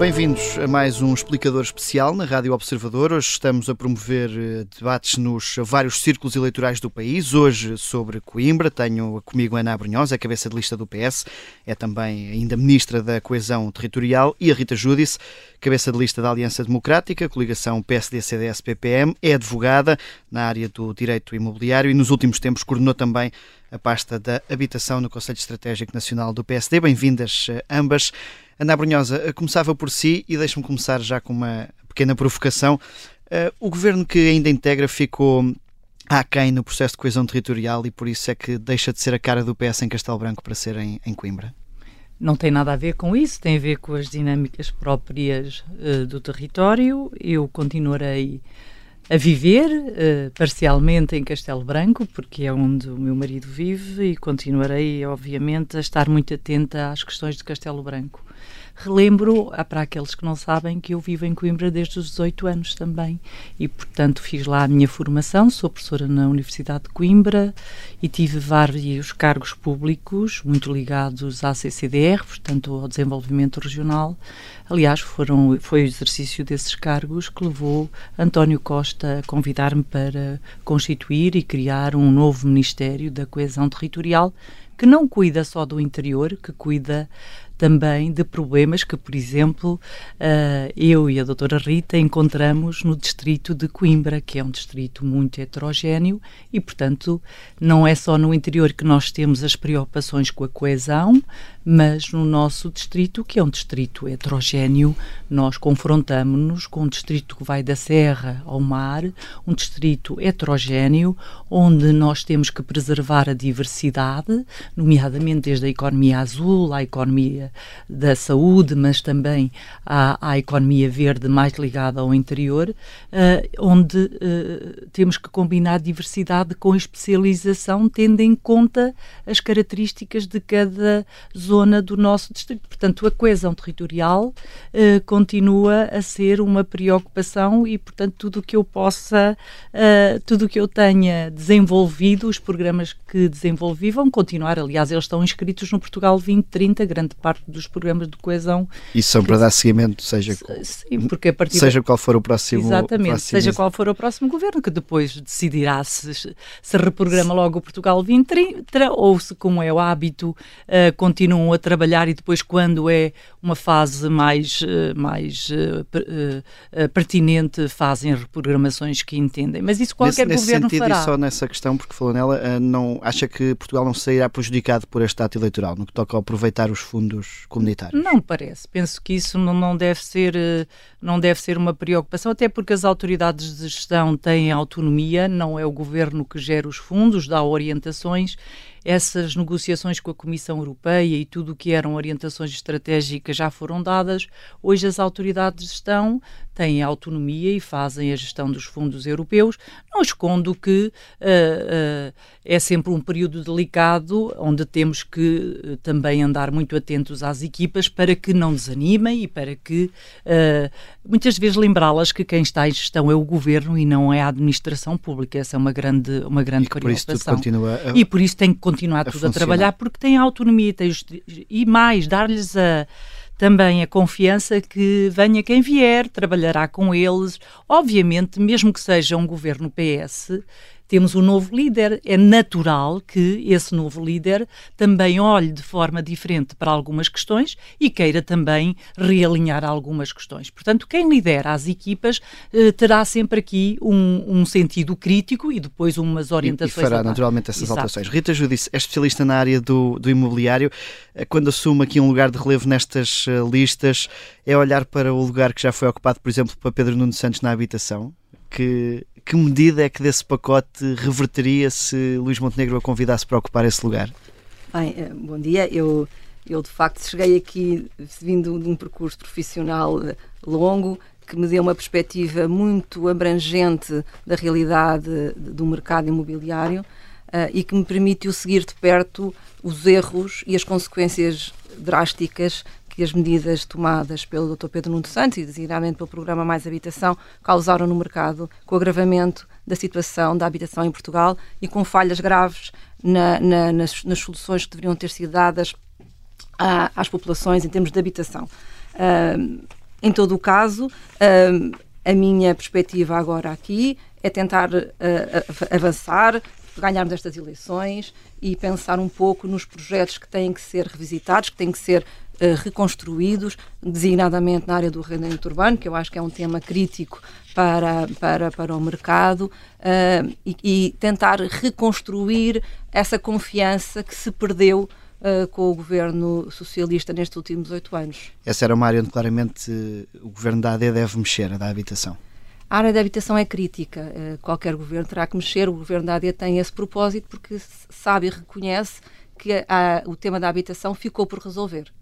Bem-vindos a mais um explicador especial na Rádio Observador. Hoje estamos a promover eh, debates nos vários círculos eleitorais do país. Hoje sobre Coimbra. Tenho comigo Ana Abrunhosa, a cabeça de lista do PS, é também ainda ministra da Coesão Territorial, e a Rita Júdice, cabeça de lista da Aliança Democrática, coligação PSD-CDS-PPM, é advogada na área do direito imobiliário e nos últimos tempos coordenou também a pasta da habitação no Conselho Estratégico Nacional do PSD. Bem-vindas eh, ambas. Ana Brunhosa, eh, começava por si e deixe-me começar já com uma pequena provocação. Uh, o governo que ainda integra ficou aquém no processo de coesão territorial e por isso é que deixa de ser a cara do PS em Castelo Branco para ser em, em Coimbra? Não tem nada a ver com isso, tem a ver com as dinâmicas próprias uh, do território. Eu continuarei a viver uh, parcialmente em Castelo Branco, porque é onde o meu marido vive, e continuarei, obviamente, a estar muito atenta às questões de Castelo Branco. Relembro, para aqueles que não sabem, que eu vivo em Coimbra desde os 18 anos também e, portanto, fiz lá a minha formação. Sou professora na Universidade de Coimbra e tive vários cargos públicos muito ligados à CCDR, portanto, ao desenvolvimento regional. Aliás, foram, foi o exercício desses cargos que levou António Costa a convidar-me para constituir e criar um novo Ministério da Coesão Territorial que não cuida só do interior, que cuida também de problemas que, por exemplo, uh, eu e a doutora Rita encontramos no distrito de Coimbra, que é um distrito muito heterogéneo e, portanto, não é só no interior que nós temos as preocupações com a coesão, mas no nosso distrito, que é um distrito heterogéneo, nós confrontamos-nos com um distrito que vai da serra ao mar, um distrito heterogéneo, onde nós temos que preservar a diversidade, nomeadamente desde a economia azul à economia da saúde, mas também à, à economia verde mais ligada ao interior, uh, onde uh, temos que combinar diversidade com especialização, tendo em conta as características de cada zona do nosso distrito. Portanto, a coesão territorial uh, continua a ser uma preocupação e, portanto, tudo o que eu possa, tudo o que eu tenha desenvolvido, os programas que desenvolvi vão continuar. Aliás, eles estão inscritos no Portugal 2030, grande parte dos programas de coesão. E são para dar seguimento, seja, Sim, porque a partir seja qual for o próximo Exatamente, próximo... seja qual for o próximo governo, que depois decidirá se, se reprograma logo o Portugal 2030 ou se, como é o hábito, uh, continuam a trabalhar e depois, quando é uma fase mais, uh, mais uh, pertinente, fazem reprogramações que entendem. Mas isso qualquer nesse, governo nesse sentido, fará. E só nessa questão, porque falou nela, não, acha que Portugal não sairá prejudicado por este ato eleitoral, no que toca a aproveitar os fundos comunitários? Não parece. Penso que isso não, não, deve ser, eh, não deve ser uma preocupação, até porque as autoridades de gestão têm autonomia, não é o governo que gera os fundos, dá orientações essas negociações com a Comissão Europeia e tudo o que eram orientações estratégicas já foram dadas. Hoje as autoridades de gestão têm autonomia e fazem a gestão dos fundos europeus. Não escondo que uh, uh, é sempre um período delicado onde temos que uh, também andar muito atentos às equipas para que não desanimem e para que muitas vezes lembrá-las que quem está em gestão é o governo e não é a administração pública. Essa é uma grande, uma grande e preocupação. Por a... E por isso tem que continuar a tudo a trabalhar porque tem autonomia tem e mais, dar-lhes a também a confiança que venha quem vier, trabalhará com eles. Obviamente, mesmo que seja um governo PS, temos um novo líder. É natural que esse novo líder também olhe de forma diferente para algumas questões e queira também realinhar algumas questões. Portanto, quem lidera as equipas eh, terá sempre aqui um, um, sentido crítico e depois umas orientações. E, e fará naturalmente essas Exato. alterações. Rita Judice é especialista na área do, do imobiliário. Eh, quando assume aqui um lugar de relevo nestas uh, listas, é olhar para o lugar que já foi ocupado, por exemplo, para Pedro Nuno Santos na habitação? Que, que medida é que desse pacote reverteria se Luís Montenegro a convidasse para ocupar esse lugar? Bem, eh, bom dia. Eu, eu de facto cheguei aqui vindo de um percurso profissional eh, longo que me deu uma perspectiva muito abrangente da realidade do mercado imobiliário uh, e que me permitiu seguir de perto os erros e as consequências drásticas que as medidas tomadas pelo Dr. Pedro Nuno Santos e designadamente pelo programa Mais Habitação causaram no mercado com o agravamento da situação da habitação em Portugal e com falhas graves na, na, nas, nas, soluções que deveriam ter sido dadas às populações em termos de habitação. Uh, em todo o caso, a minha perspectiva agora aqui é tentar avançar, ganharmos estas eleições e pensar um pouco nos projetos que têm que ser revisitados, que têm que ser uh, reconstruídos, designadamente na área do arrendamento urbano, que eu acho que é um tema crítico para, para, para o mercado, uh, e, e, tentar reconstruir essa confiança que se perdeu Uh, com o governo socialista nestes últimos oito anos. Essa era uma área onde claramente o governo da AD deve mexer, a da habitação. A área da habitação é crítica. Uh, qualquer governo terá que mexer. O governo da AD tem esse propósito porque sabe e reconhece que a, o tema da habitação ficou por resolver.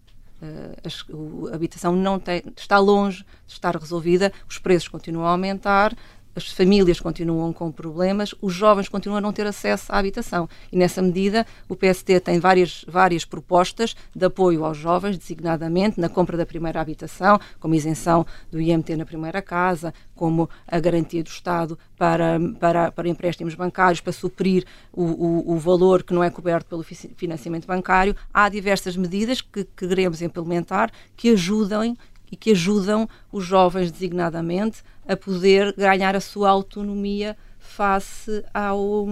A, a habitação não tem, está longe de estar resolvida, os preços continuam a aumentar, as famílias continuam com problemas, os jovens continuam a não ter acesso à habitação. E nessa medida, o PST tem várias, várias propostas de apoio aos jovens, designadamente na compra da primeira habitação, como isenção do IMT na primeira casa, como a garantia do Estado para, para, para empréstimos bancários, para suprir o, o, o valor que não é coberto pelo financiamento bancário. Há diversas medidas que, que queremos implementar que ajudem e que ajudam os jovens designadamente a poder ganhar a sua autonomia face ao,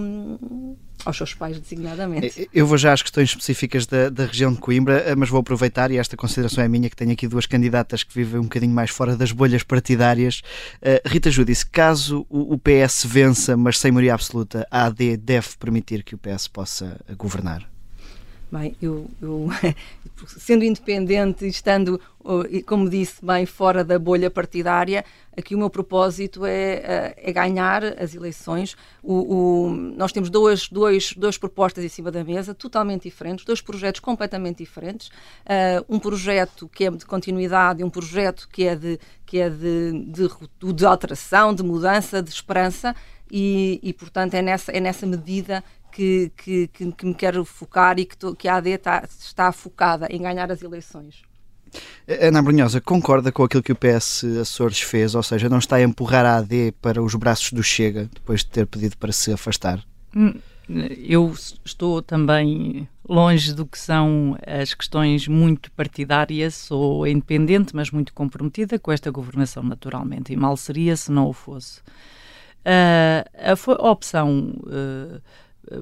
aos seus pais, designadamente. Eu vou já às questões específicas da, da, região de Coimbra, eh, mas vou aproveitar, e esta consideração é minha, que tenho aqui duas candidatas que vivem um bocadinho mais fora das bolhas partidárias. Uh, Rita Judice, caso o, o, PS vença, mas sem maioria absoluta, a AD deve permitir que o PS possa governar? Bem, eu, eu sendo independente e estando, como disse, bem fora da bolha partidária, aqui o meu propósito é, é ganhar as eleições. O, o, nós temos duas, duas, duas propostas em cima da mesa, totalmente diferentes, dois projetos completamente diferentes. Uh, um projeto que é de continuidade e um projeto que é de, que é de, de, de alteração, de mudança, de esperança. E, e, portanto é nessa, é nessa medida que, que, que, que me quero focar e que, to, que a AD está, está focada em ganhar as eleições. Ana Brunhosa, concorda com aquilo que o PS Açores fez, ou seja, não está a empurrar a AD para os braços do Chega depois de ter pedido para se afastar? Hum, eu estou também longe do que são as questões muito partidárias, sou independente, mas muito comprometida com esta governação, naturalmente, e mal seria se não o fosse. Uh, a, a, opção. Uh,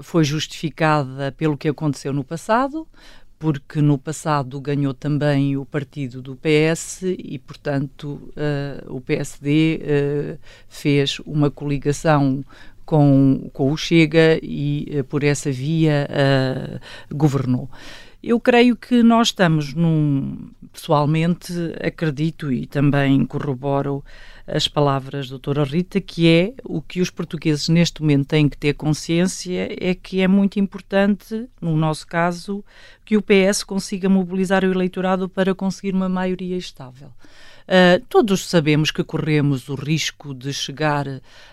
foi justificada pelo que aconteceu no passado, porque no passado ganhou também o partido do PS e, portanto, uh, o PSD uh, eh, fez uma coligação com, com o Chega e, uh, por essa via, governou. Eu creio que nós estamos num. Pessoalmente, acredito e também corroboro as palavras da doutora Rita, que é o que os portugueses neste momento têm que ter consciência é que é muito importante, no nosso caso, que o PS consiga mobilizar o eleitorado para conseguir uma maioria estável. Uh, todos sabemos que corremos o risco de chegar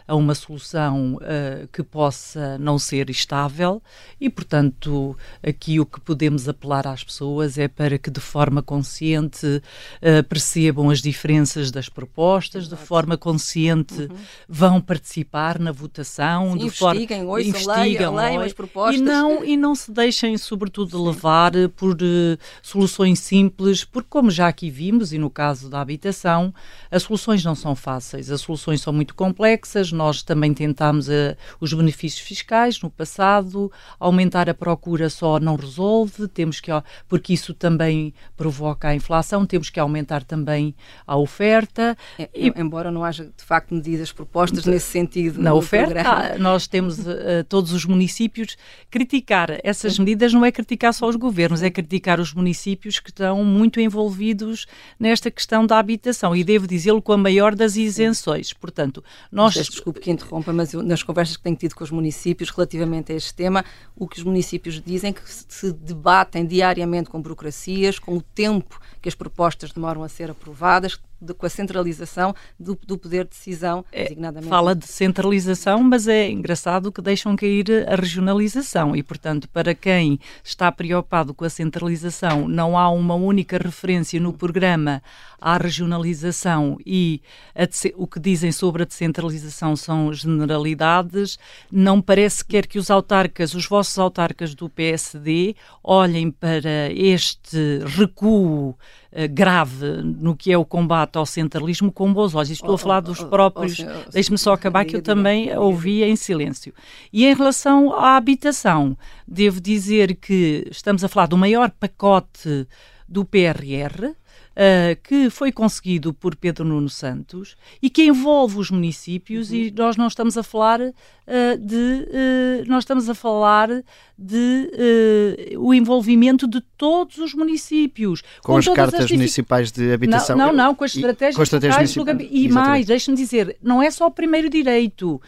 a uma solução uh, que possa não ser estável e, portanto, aqui o que podemos apelar às pessoas é para que de forma consciente uh, percebam as diferenças das propostas, Exato. de forma consciente uhum. vão participar na votação, Sim, investiguem, forma ouçam, investigam, leiam, leiam as propostas e não e não se deixem sobretudo levar por soluções simples, porque como já aqui vimos e no caso da habitação, as soluções não são fáceis, as soluções são muito complexas, nós também tentámos uh, os benefícios fiscais no passado, aumentar a procura só não resolve, temos que, porque isso também provoca a inflação, temos que aumentar também a oferta. É, e, embora não haja, de facto, medidas propostas nesse sentido. Na oferta, ah, nós temos uh, todos os municípios. Criticar essas medidas não é criticar só os governos, é criticar os municípios que estão muito envolvidos nesta questão da habitação. E devo dizê-lo com a maior das isenções. Portanto, nós. Desculpe, desculpe que interrompa, mas eu, nas conversas que tenho tido com os municípios relativamente a este tema, o que os municípios dizem é que se debatem diariamente com burocracias, com o tempo que as propostas demoram a ser aprovadas, de, com a centralização do, do poder de decisão, é, designadamente. Fala de centralização, mas é engraçado que deixam cair a regionalização e, portanto, para quem está preocupado com a centralização, não há uma única referência no programa à regionalização e o que dizem sobre a descentralização são generalidades. Não parece quer que os autarcas, os vossos autarcas do PSD, olhem para este recuo eh, grave no que é o combate ao centralismo com bons olhos. Estou a falar dos próprios. Deixe-me só acabar, que eu também ouvi em silêncio. E em relação à habitação, devo dizer que estamos a falar do maior pacote do PRR, uh, que foi conseguido por Pedro Nuno Santos e que envolve os municípios uhum. e nós não estamos a falar uh, de uh, nós estamos a falar de o envolvimento de todos os municípios com, com as cartas as municipais de habitação. não, não, não com as estratégias, com estratégias municipais e mais deixe-me dizer não é só o primeiro direito.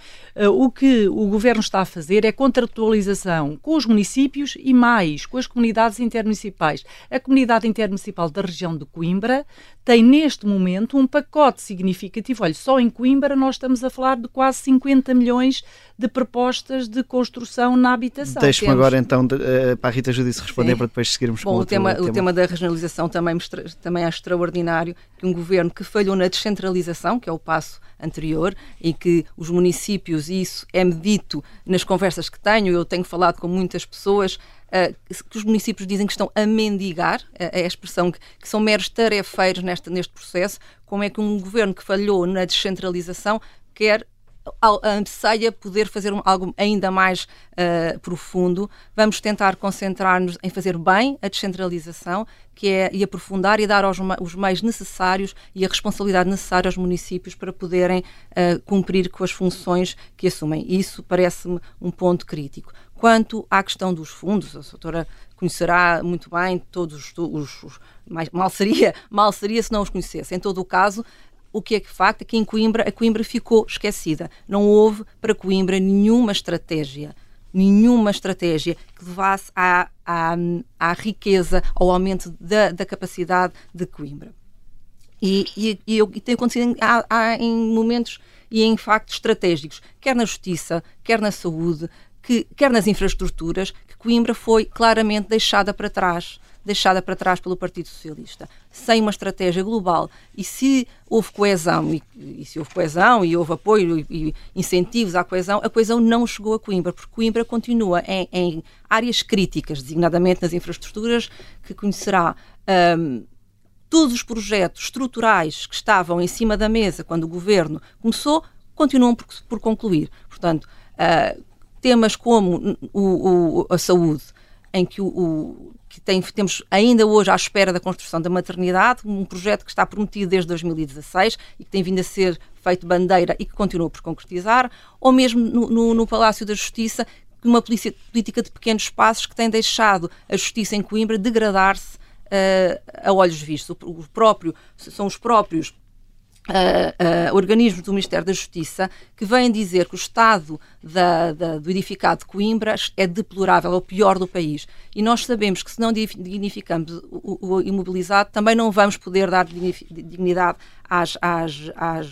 O que o governo está a fazer é contratualização com os municípios e mais com as comunidades intermunicipais. A comunidade intermunicipal da região de Coimbra Coimbra tem neste momento um pacote significativo. Olha, só em Coimbra nós estamos a falar de quase 50 milhões de propostas de construção na habitação. Deixe-me agora então de, uh, para a Rita Judice responder Sim. para depois seguirmos Bom, com o tema, tema. O tema da regionalização também, também é extraordinário que um governo que falhou na descentralização, que é o passo anterior, e que os municípios, e isso é-me dito nas conversas que tenho, eu tenho falado com muitas pessoas, que os municípios dizem que estão a mendigar, uh, é a expressão que, que, são meros tarefeiros neste, neste processo, como é que um governo que falhou na descentralização quer anseia poder fazer um, algo ainda mais uh, profundo. Vamos tentar concentrar-nos em fazer bem a descentralização, que é e aprofundar e dar os meios necessários e a responsabilidade necessária aos municípios para poderem uh, cumprir com as funções que assumem. Isso parece-me um ponto crítico. Quanto à questão dos fundos, a doutora conhecerá muito bem todos os, os, os mal seria mal seria se não os conhecesse. Em todo o caso, o que é que facto é que em Coimbra a Coimbra ficou esquecida. Não houve para Coimbra nenhuma estratégia, nenhuma estratégia que levasse à, à, à riqueza, ao aumento da, da capacidade de Coimbra. E, e, e, e tem acontecido em, há, há, em momentos e em factos estratégicos, quer na justiça, quer na saúde, que, quer nas infraestruturas, que Coimbra foi claramente deixada para trás deixada para trás pelo Partido Socialista, sem uma estratégia global. E se houve coesão, e, e se houve coesão, e houve apoio e, e, incentivos à coesão, a coesão não chegou a Coimbra, porque Coimbra continua em, em áreas críticas, designadamente nas infraestruturas, que conhecerá. Um, todos os projetos estruturais que estavam em cima da mesa quando o governo começou continuam por, por concluir. Portanto, uh, temas como o, o, a saúde, em que o, que tem, temos ainda hoje à espera da construção da maternidade, um projeto que está prometido desde 2016 e que tem vindo a ser feito bandeira e que continua por concretizar, ou mesmo no, no, no Palácio da Justiça, uma política de pequenos passos que tem deixado a justiça em Coimbra degradar-se uh, a olhos vistos. O, o próprio, são os próprios Uh, uh, organismos do Ministério da Justiça que vêm dizer que o estado da, da, do edificado de Coimbra é deplorável, é o pior do país. E nós sabemos que se não dignificamos o, o imobilizado, também não vamos poder dar dignidade às. às, às,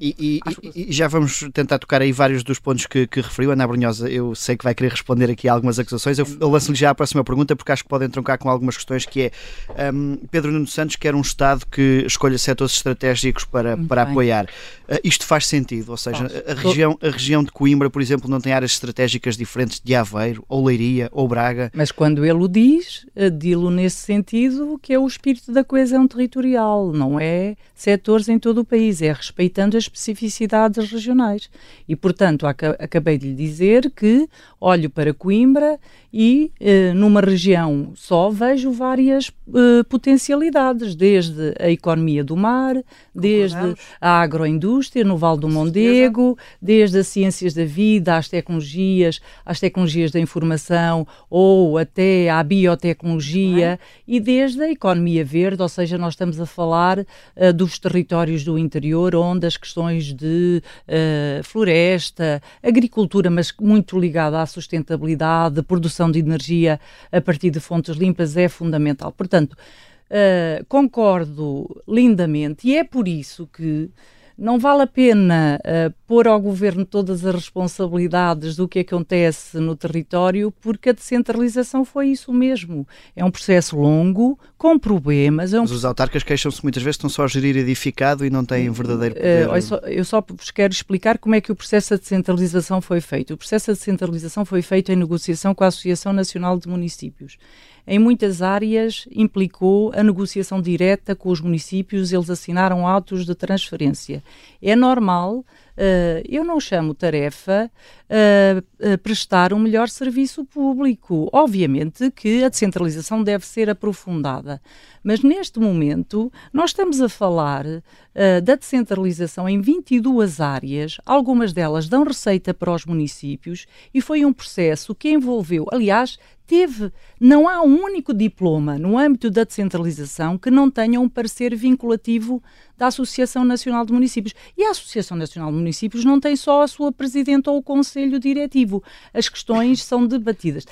e, e, às... e, já vamos tentar tocar aí vários dos pontos que, que referiu. Ana Brunhosa, eu sei que vai querer responder aqui a algumas acusações. Eu, eu lanço-lhe já a próxima pergunta, porque acho que podem troncar com algumas questões, que é um, Pedro Nuno Santos quer um Estado que escolha setores estratégicos para, para apoiar. Uh, isto faz sentido, ou seja, a região, a região de Coimbra, por exemplo, exemplo, não tem áreas estratégicas diferentes de Aveiro, ou Leiria, ou Braga. Mas quando ele o diz, eh, dilo nesse sentido que é o espírito da coesão territorial, não é setores em todo o país, é respeitando as especificidades regionais. E, portanto, acabei de lhe dizer que olho para Coimbra e eh, numa região só vejo várias eh, potencialidades, desde a economia do mar, desde a agroindústria no Val do Mondego, desde as ciências da vida, às tecnologias, às tecnologias da informação ou até à biotecnologia e desde a economia verde, ou seja, nós estamos a falar uh, dos territórios do interior onde as questões de uh, floresta, agricultura, mas muito ligada à sustentabilidade, produção de energia a partir de fontes limpas é fundamental. Portanto, uh, concordo lindamente e é por isso que não vale a pena uh, pôr ao governo todas as responsabilidades do que acontece no território, porque a descentralização foi isso mesmo. É um processo longo, com problemas. É um... Mas os autarcas queixam-se muitas vezes que estão só a gerir edificado e não têm verdadeiro poder. Uh, eu, só, eu só vos quero explicar como é que o processo de descentralização foi feito. O processo de descentralização foi feito em negociação com a Associação Nacional de Municípios em muitas áreas implicou a negociação direta com os municípios, eles assinaram autos de transferência. É normal Uh, eu não chamo tarefa uh, uh, prestar um melhor serviço público. Obviamente que a descentralização deve ser aprofundada, mas neste momento nós estamos a falar da descentralização em 22 áreas, algumas delas dão receita para os municípios e foi um processo que envolveu, aliás, teve, não há um único diploma no âmbito da descentralização que não tenha um parecer vinculativo da Associação Nacional de Municípios. E a Associação Nacional de Municípios não tem só a sua presidente ou o conselho diretivo. As questões são debatidas.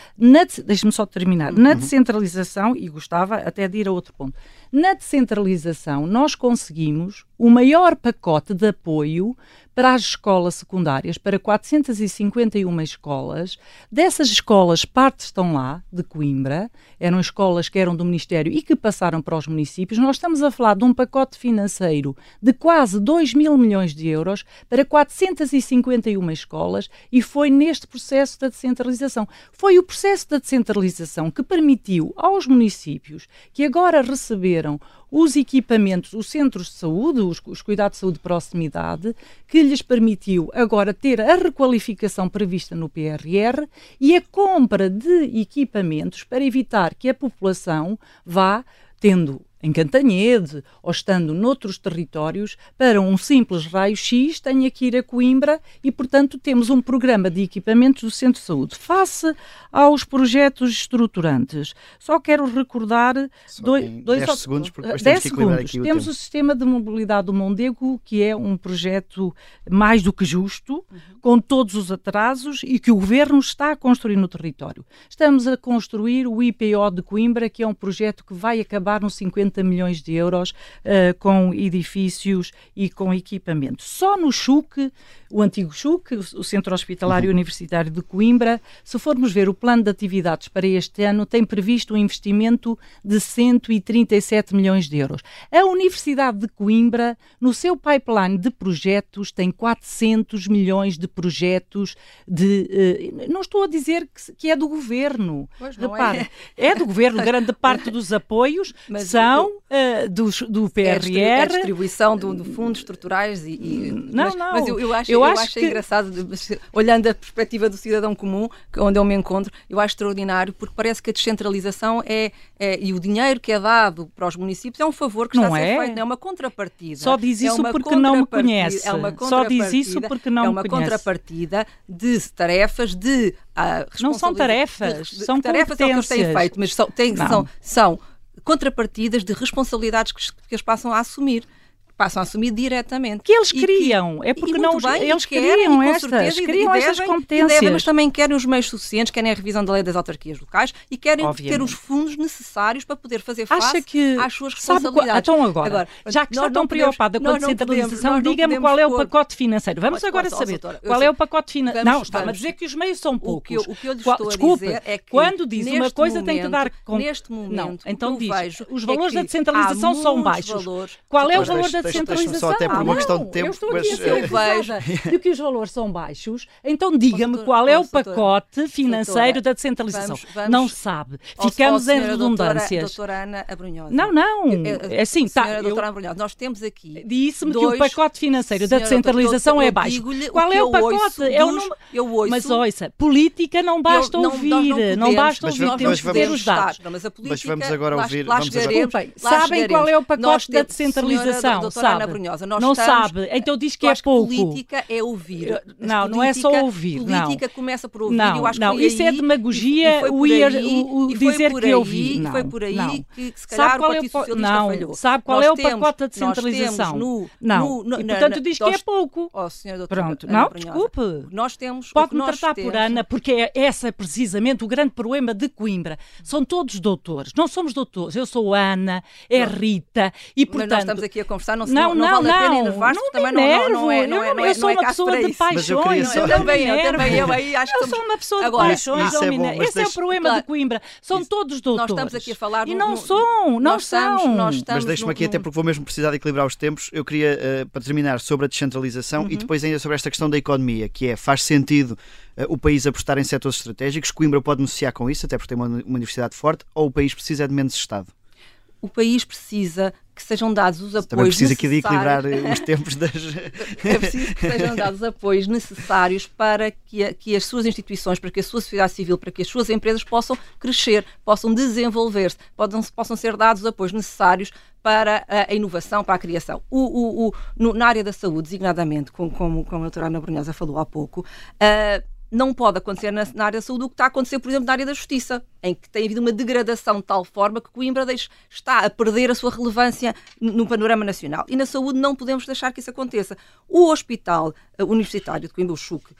Deixe-me só terminar. Na uhum. descentralização, e gostava até de ir a outro ponto, na descentralização nós conseguimos o maior pacote de apoio para as escolas secundárias, para 451 escolas. Dessas escolas, parte estão lá, de Coimbra, eram escolas que eram do Ministério e que passaram para os municípios. Nós estamos a falar de um pacote financeiro de quase 2 mil milhões de euros para 451 escolas e foi neste processo da descentralização. Foi o processo da descentralização que permitiu aos municípios que agora receberam os equipamentos, os centros de saúde, os, os cuidados de saúde de proximidade, que lhes permitiu agora ter a requalificação prevista no PRR e a compra de equipamentos para evitar que a população vá tendo em Cantanhede ou estando noutros territórios, para um simples raio-x tenha que ir a Coimbra e, portanto, temos um programa de equipamentos do Centro de Saúde. Face aos projetos estruturantes, só quero recordar só dois, dois 10 segundos, porque depois 10 segundos. temos tempo. o Sistema de Mobilidade do Mondego, que é um projeto mais do que justo, uhum. com todos os atrasos e que o Governo está a construir no território. Estamos a construir o IPO de Coimbra, que é um projeto que vai acabar nos 50 50 milhões de euros uh, com edifícios e com equipamento. Só no CHUC, o antigo CHUC, o Centro Hospitalário uhum. Universitário de Coimbra, se formos ver o plano de atividades para este ano, tem previsto um investimento de 137 milhões de euros. A Universidade de Coimbra, no seu pipeline de projetos, tem 400 milhões de projetos de. Uh, não estou a dizer que, que é do governo. Pois Repare, é. é. do governo, grande parte dos apoios Mas são uh, do, do PRR. É a distribuição do, do fundos estruturais e. e não, mas, não. Mas eu, eu acho, eu, eu acho, acho que... engraçado, olhando a perspectiva do cidadão comum, onde eu me encontro, eu acho extraordinário, porque parece que a descentralização é, é e o dinheiro que é dado para os municípios é um favor que não está a ser é? feito, é uma contrapartida. Só diz é isso é porque não me conhece. É uma Só diz isso porque não é uma contrapartida de tarefas, de uh, Não são tarefas, de, de, são tarefas é o que eles têm feito, mas são, têm, são, são contrapartidas de responsabilidades que, que eles passam a assumir passam a assumir diretamente. Que eles criam, que, é porque não bem, eles criam estas, certeza, criam estas competências. Devem, mas também querem os meios suficientes, querem a revisão da lei das autarquias locais e querem Obviamente. ter os fundos necessários para poder fazer face que, às suas responsabilidades. então agora, agora já que está tão preocupada com a descentralização, diga-me qual é o pacote financeiro. Vamos agora saber qual é o pacote financeiro. Não, está a dizer que os meios são poucos. O que eu lhe estou Desculpe, é que quando diz uma coisa tem que dar Neste momento, então diz, os valores da descentralização são baixos. Qual é o valor da descentralização? até por uma questão de tempo. Eu estou aqui mas, a ser vejo de que os valores são baixos, então diga-me qual é o pacote financeiro da descentralização. Vamos, vamos, não sabe. Ficamos em redundâncias. Doutora, doutora Ana Abrunhosa. Não, não. É assim, tá. Doutora Abrunhosa, nós temos aqui. Disse-me que o pacote financeiro da descentralização é baixo. Qual é o pacote? É o eu ouço. Mas ouça, política não basta ouvir. Não basta ouvir. Temos que ter os dados. Mas vamos agora ouvir. Sabem qual é o pacote da descentralização? Sabe? nós não estamos, sabe. Então diz que é pouco. política é ouvir. Não, não é só ouvir. Política não. começa por ouvir. Não, não, isso é aí, é demagogia, o, ir, o, o dizer que ouvir. Não, foi por aí não. que, se calhar, sabe qual o Partido é o, Socialista não, falhou. Sabe qual nós é o pacote da descentralização? No, não, no, e portanto diz que é pouco. Oh, Pronto, não, desculpe. Nós temos... Pode-me tratar por Ana, porque é essa é precisamente o grande problema de Coimbra. São todos doutores. Não somos doutores. Eu sou Ana, é Rita, e portanto... Mas nós estamos aqui a conversar, não, não, não, vale a pena enervar não, também não, não, não é, não é, não é, eu sou uma pessoa de paixões, só... também eu, também eu, aí acho que Eu sou uma pessoa de paixões, Esse é o problema de Coimbra, são todos doutores. Nós estamos aqui a falar... E não são, não são. Mas deixe-me aqui, até porque vou mesmo precisar de equilibrar os tempos, eu queria, eh, para terminar, sobre a descentralização e uhum. depois ainda sobre esta questão da economia, que é, faz sentido eh, o país apostar em setores estratégicos, Coimbra pode beneficiar com isso, até porque tem uma, uma universidade forte, ou o país precisa de menos Estado? O país precisa que sejam dados os apoios Também precisa aqui de equilibrar os tempos das... é preciso que sejam dados os apoios necessários para que, a, que as suas instituições, para que a sua sociedade civil, para que as suas empresas possam crescer, possam desenvolver-se, possam, possam ser dados os apoios necessários para a, inovação, para a criação. O, o, o no, na área da saúde, designadamente, como, como, como a doutora Ana Brunhosa falou há pouco, uh, não pode acontecer na, na, área da saúde o que está a acontecer, por exemplo, na área da justiça, em que tem havido uma degradação de tal forma que Coimbra deixa, está a perder a sua relevância no panorama nacional. E na saúde não podemos deixar que isso aconteça. O Hospital uh, Universitário de Coimbra, o CHUC, uh,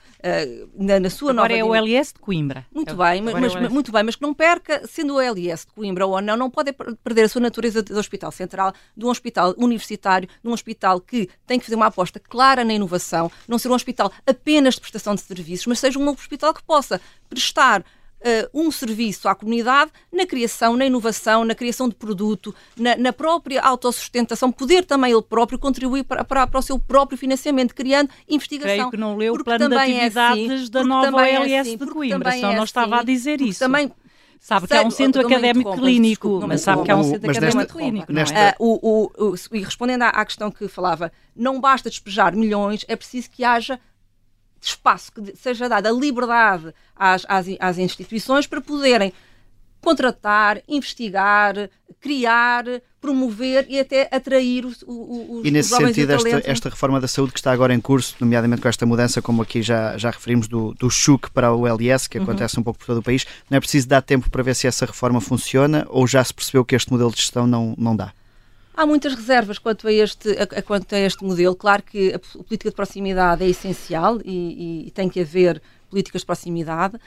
na, na, sua agora nova... é o LS de Coimbra. Muito é, bem, mas, é muito bem, mas que não perca, sendo o LS de Coimbra ou não, não pode perder a sua natureza de hospital central, de um hospital universitário, de um hospital que tem que fazer uma aposta clara na inovação, não ser um hospital apenas de prestação de serviços, mas seja um hospital que possa prestar Uh, um serviço à comunidade na criação, na inovação, na criação de produto, na, na própria autossustentação, poder também ele próprio contribuir para, para, para, o seu próprio financiamento, criando investigação. Creio que não leu o plano de é atividades é assim, da nova OLS é assim, de Coimbra, só é não estava assim, a dizer isso. Também Sabe que é um centro académico clínico, mas sabe que é um centro académico clínico. Nesta... Uh, o, o, o, e respondendo à, à questão que falava, não basta despejar milhões, é preciso que haja espaço, que seja dada a liberdade às, às, às instituições para poderem contratar, investigar, criar, promover e até atrair os, os E nesse sentido, esta, esta, reforma da saúde que está agora em curso, nomeadamente com esta mudança, como aqui já, já referimos, do, do CHUC para o LS, que uhum. acontece um pouco por todo o país, não é preciso dar tempo para ver se essa reforma funciona ou já se percebeu que este modelo de gestão não, não dá? Há muitas reservas quanto a este, a, a, quanto a este modelo. Claro que a, política de proximidade é essencial e, e, e tem que haver políticas de proximidade uh,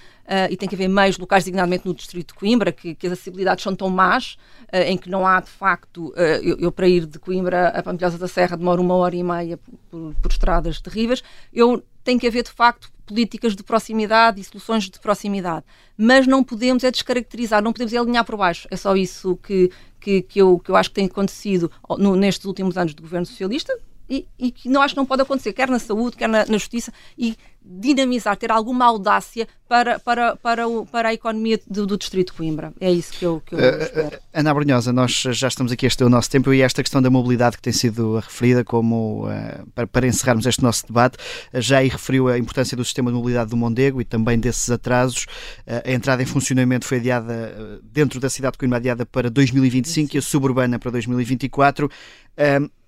e tem que haver meios locais, designadamente no Distrito de Coimbra, que, que as acessibilidades são tão más, uh, em que não há, de facto, uh, eu, eu, para ir de Coimbra a Pampilhosa da Serra demoro uma hora e meia por, por, estradas terríveis. Eu tenho que haver, de facto, políticas de proximidade e soluções de proximidade. Mas não podemos é descaracterizar, não podemos é alinhar por baixo. É só isso que, que, que, eu, que eu acho que tem acontecido no, nestes últimos anos do governo socialista e, e, que não acho que não pode acontecer, quer na saúde, quer na, na justiça, e dinamizar, ter alguma audácia para, para, para, o, para a economia do, do, Distrito de Coimbra. É isso que eu, que eu uh, espero. Ana Brunhosa, nós já estamos aqui este o nosso tempo e esta questão da mobilidade que tem sido referida como, para, para, encerrarmos este nosso debate, já aí referiu a importância do sistema de mobilidade do Mondego e também desses atrasos. a entrada em funcionamento foi adiada dentro da cidade de Coimbra, adiada para 2025 Sim. e a suburbana para 2024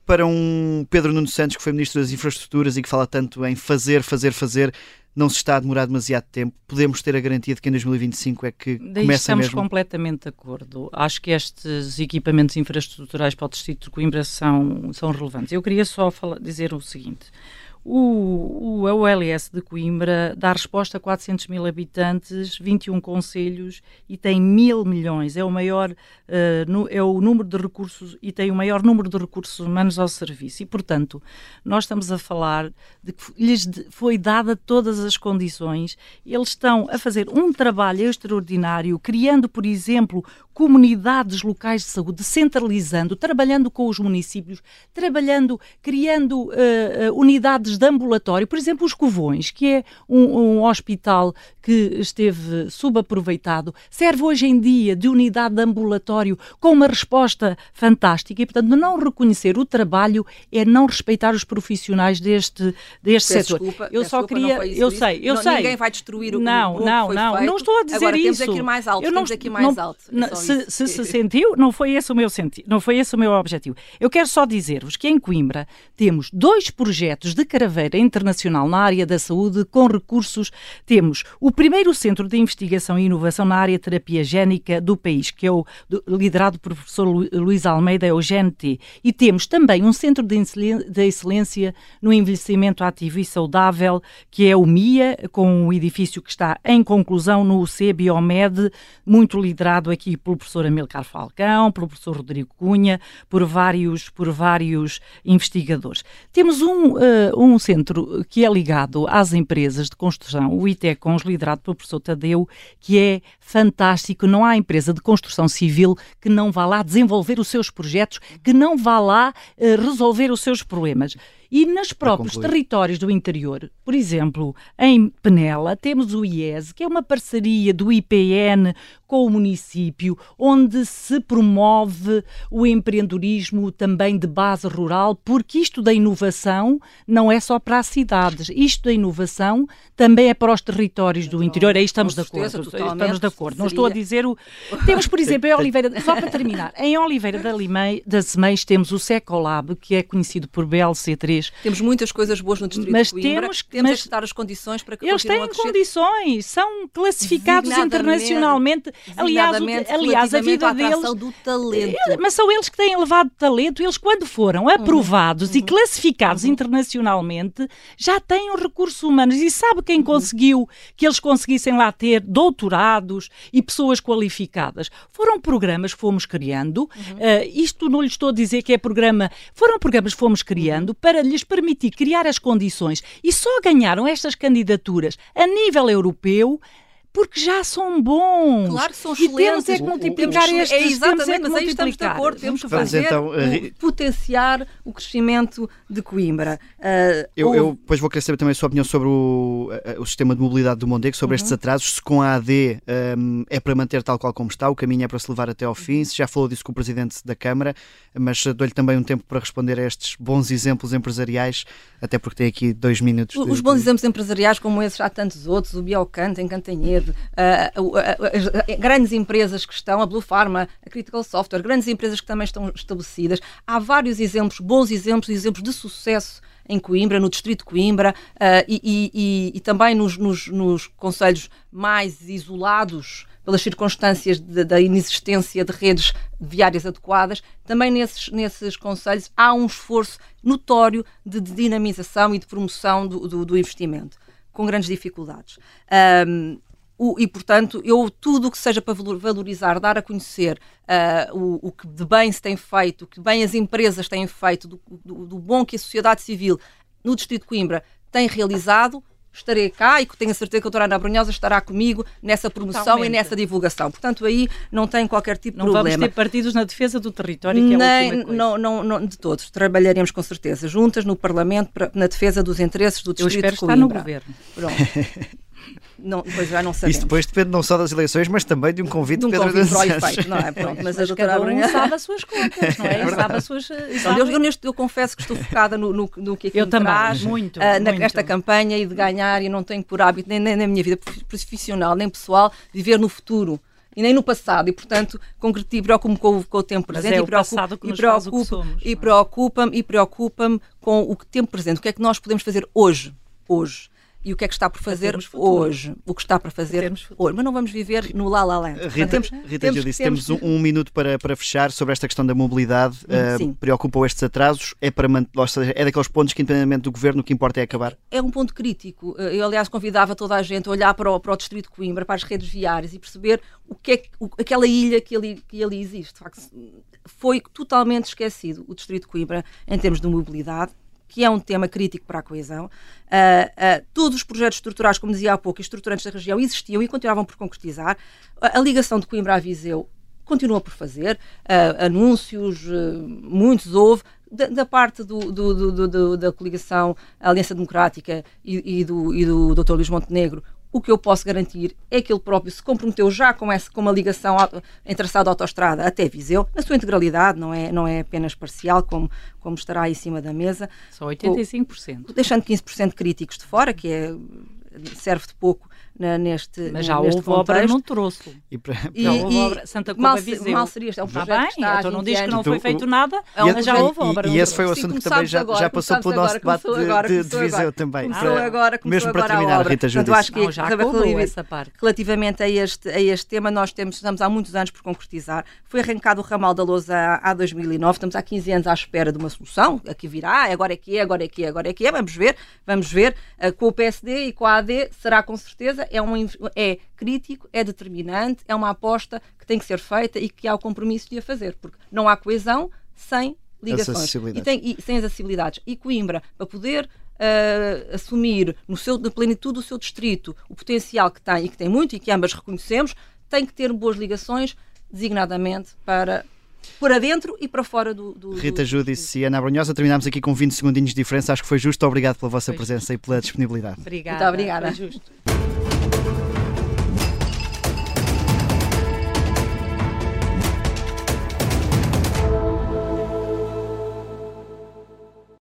para um Pedro Nuno Santos, que foi Ministro das Infraestruturas e que fala tanto em fazer, fazer, fazer, não se está a demorar demasiado tempo, podemos ter a garantia de que em 2025 é que Daí começa estamos mesmo? completamente de acordo. Acho que estes equipamentos infraestruturais para o Distrito de Coimbra são, são relevantes. Eu queria só falar, dizer o seguinte. O, o OLS de Coimbra dá resposta a 400 mil habitantes, 21 conselhos e tem mil milhões. É o maior, uh, no, é o número de recursos e tem o maior número de recursos humanos ao serviço. E, portanto, nós estamos a falar de que lhes foi dada todas as condições. Eles estão a fazer um trabalho extraordinário, criando, por exemplo, comunidades locais de saúde, centralizando, trabalhando com os municípios, trabalhando, criando uh, unidades de ambulatório, por exemplo, os Covões, que é um, um, hospital que esteve subaproveitado, serve hoje em dia de unidade de ambulatório com uma resposta fantástica e, portanto, não reconhecer o trabalho é não respeitar os profissionais deste, deste peço setor. Desculpa, eu só queria, eu sei, eu não, sei. Ninguém vai destruir o não, o não, não, feito. não estou a dizer Agora, isso. Temos aqui mais alto, eu não, temos aqui mais não, alto. É se, se, se sentiu, não foi esse o meu senti não foi esse o meu objetivo. Eu quero só dizer-vos que em Coimbra temos dois projetos de caraveira internacional na área da saúde com recursos. Temos o primeiro centro de investigação e inovação na área terapia génica do país, que é o do, liderado por professor Luís Almeida, é o GNT, e temos também um centro de excelência no envelhecimento ativo e saudável, que é o MIA, com um edifício que está em conclusão no UC Biomed, muito liderado aqui pelo professor Amilcar Falcão, pelo professor Rodrigo Cunha, por vários, por vários investigadores. Temos um, uh, um centro que é ligado às empresas de construção, o ITECONS, liderado pelo professor Tadeu, que é fantástico. Não há empresa de construção civil que não vá lá desenvolver os seus projetos, que não vá lá uh, resolver os seus problemas. E nos próprios territórios do interior, por exemplo, em Penela, temos o IES, que é uma parceria do IPN com o município, onde se promove o empreendedorismo também de base rural, porque isto da inovação não é só para as cidades, isto da inovação também é para os territórios do interior. Aí estamos de acordo. Estamos de acordo. Não estou a dizer o. Temos, por exemplo, em Oliveira, só para terminar, em Oliveira da, Limei, da Semeios temos o Secolab, que é conhecido por BLC3 temos muitas coisas boas no Distrito mas de Coimbra. Temos, temos mas a dar as condições para que Eles têm condições, são classificados internacionalmente. Aliás, o, aliás a vida deles. Do talento. Mas são eles que têm levado talento. Eles, quando foram uhum. aprovados uhum. e classificados uhum. internacionalmente, já têm os recursos humanos. E sabe quem uhum. conseguiu que eles conseguissem lá ter doutorados e pessoas qualificadas? Foram programas que fomos criando. Uh, isto não lhe estou a dizer que é programa. Foram programas que fomos criando para lhes permitir criar as condições e só ganharam estas candidaturas a nível europeu porque já são bons. Claro que são excelentes. E temos é que multiplicar estes. É exatamente, temos é que mas aí estamos de acordo. Temos que fazer, então, uh, potenciar o crescimento de Coimbra. Uh, eu, ou... eu depois vou querer saber também a sua opinião sobre o, uh, o sistema de mobilidade do Mondego, sobre uhum. estes atrasos, se com a AD um, é para manter tal qual como está, o caminho é para se levar até ao fim, se já falou disso com o Presidente da Câmara, mas dou-lhe também um tempo para responder a estes bons exemplos empresariais, até porque tem aqui dois minutos. Os de... bons exemplos empresariais, como esses, há tantos outros, o Biocante, em Cantanhede, uh, uh, uh, grandes empresas que estão, a Blue Pharma, a Critical Software, grandes empresas que também estão estabelecidas. Há vários exemplos, bons exemplos, exemplos de sucesso em Coimbra, no distrito de Coimbra uh, e, e, e, também nos, nos, nos conselhos mais isolados pelas circunstâncias de, da inexistência de redes viárias adequadas, também nesses, nesses conselhos há um esforço notório de, de dinamização e de promoção do, do, do investimento, com grandes dificuldades. Um, o, e, portanto, eu tudo o que seja para valorizar, dar a conhecer uh, o, o, que de bem se tem feito, o que bem as empresas têm feito, do, do, do bom que a sociedade civil no Distrito de Coimbra tem realizado, estarei cá e tenho a certeza que a doutora Ana Brunhosa estará comigo nessa promoção Totalmente. e nessa divulgação. Portanto, aí não tem qualquer tipo de problema. Não vamos ter partidos na defesa do território, que é Nem, não, não, não, de todos. Trabalharemos com certeza juntas no Parlamento na defesa dos interesses do Distrito Eu espero de Coimbra. estar no Governo. Pronto. Não, pois já não sabemos. Isso depois depende não só das eleições, mas também de um convite de um Pedro convite para o efeito, não é? Pronto, mas, mas a doutora um sabe as suas contas, não é? é sabe as suas... Sabe... Eu, eu, neste, eu confesso que estou focada no, no, no que aqui eu me também, traz, muito, uh, na, nesta campanha e de ganhar e não tenho por hábito, nem, nem na minha vida profissional, nem pessoal, viver no futuro e nem no passado, e portanto concretizo, preocupo-me com, com, o tempo presente é e preocupo-me e preocupa-me e preocupa-me com o tempo presente. O que é que nós podemos fazer hoje? Hoje e o que é que está por fazer hoje. O que está para fazer hoje. Mas não vamos viver no La La Land. Rita, temos, Rita temos, Judice, temos, temos um, um, minuto para, para fechar sobre esta questão da mobilidade. Uh, preocupam estes atrasos? É, para, seja, é daqueles pontos que, independentemente do governo, o que importa é acabar? É um ponto crítico. Eu, aliás, convidava toda a gente a olhar para o, para o distrito de Coimbra, para as redes viárias e perceber o que é o, aquela ilha que ali, que ali existe. De facto, foi totalmente esquecido o distrito de Coimbra em termos de mobilidade que é um tema crítico para a coesão. Uh, uh, todos os projetos estruturais, como dizia há pouco, estruturantes da região existiam e continuavam por concretizar. A, ligação de Coimbra a Viseu continua por fazer, uh, anúncios, muitos houve, da, da parte do, do, do, da coligação Aliança Democrática e, e, do, e do Dr. Luís Montenegro, o que eu posso garantir é que ele próprio se comprometeu já com, essa, com uma ligação em traçado autoestrada até Viseu, na sua integralidade, não é, não é apenas parcial, como, como estará aí em cima da mesa. Só 85%. deixando 15% críticos de fora, que é, serve de pouco na, neste Mas já houve contexto. obra no troço. E, para, e, já houve obra Santa Cuba mal, Viseu. Mal seria este, é um projeto bem, que está então não diz que não foi feito nada, mas já houve obra. E, e esse foi o assunto que também já, já passou pelo nosso debate de, de, Viseu também. Começou agora, começou Mesmo agora para terminar, a obra. Rita Portanto, acho que não, já acabou essa parte. relativamente a este, a este tema, nós temos, estamos há muitos anos por concretizar. Foi arrancado o ramal da Lousa há, há 2009, estamos há 15 anos à espera de uma solução, aqui virá, agora é que é, agora é que é, agora é que é, vamos ver, vamos ver. Uh, com o PSD e com a AD será com certeza é, um, é crítico, é determinante, é uma aposta que tem que ser feita e que há o compromisso de a fazer, porque não há coesão sem ligações e, tem, e sem as acessibilidades. E Coimbra, para poder uh, assumir no seu, na plenitude do seu distrito o potencial que tem e que tem muito e que ambas reconhecemos, tem que ter boas ligações, designadamente para para dentro e para fora do. do Rita Judice e Ana Brunhosa, terminamos aqui com 20 segundinhos de diferença. Acho que foi justo. Obrigado pela vossa foi presença justo. e pela disponibilidade. Obrigada. Muito obrigada. Foi justo.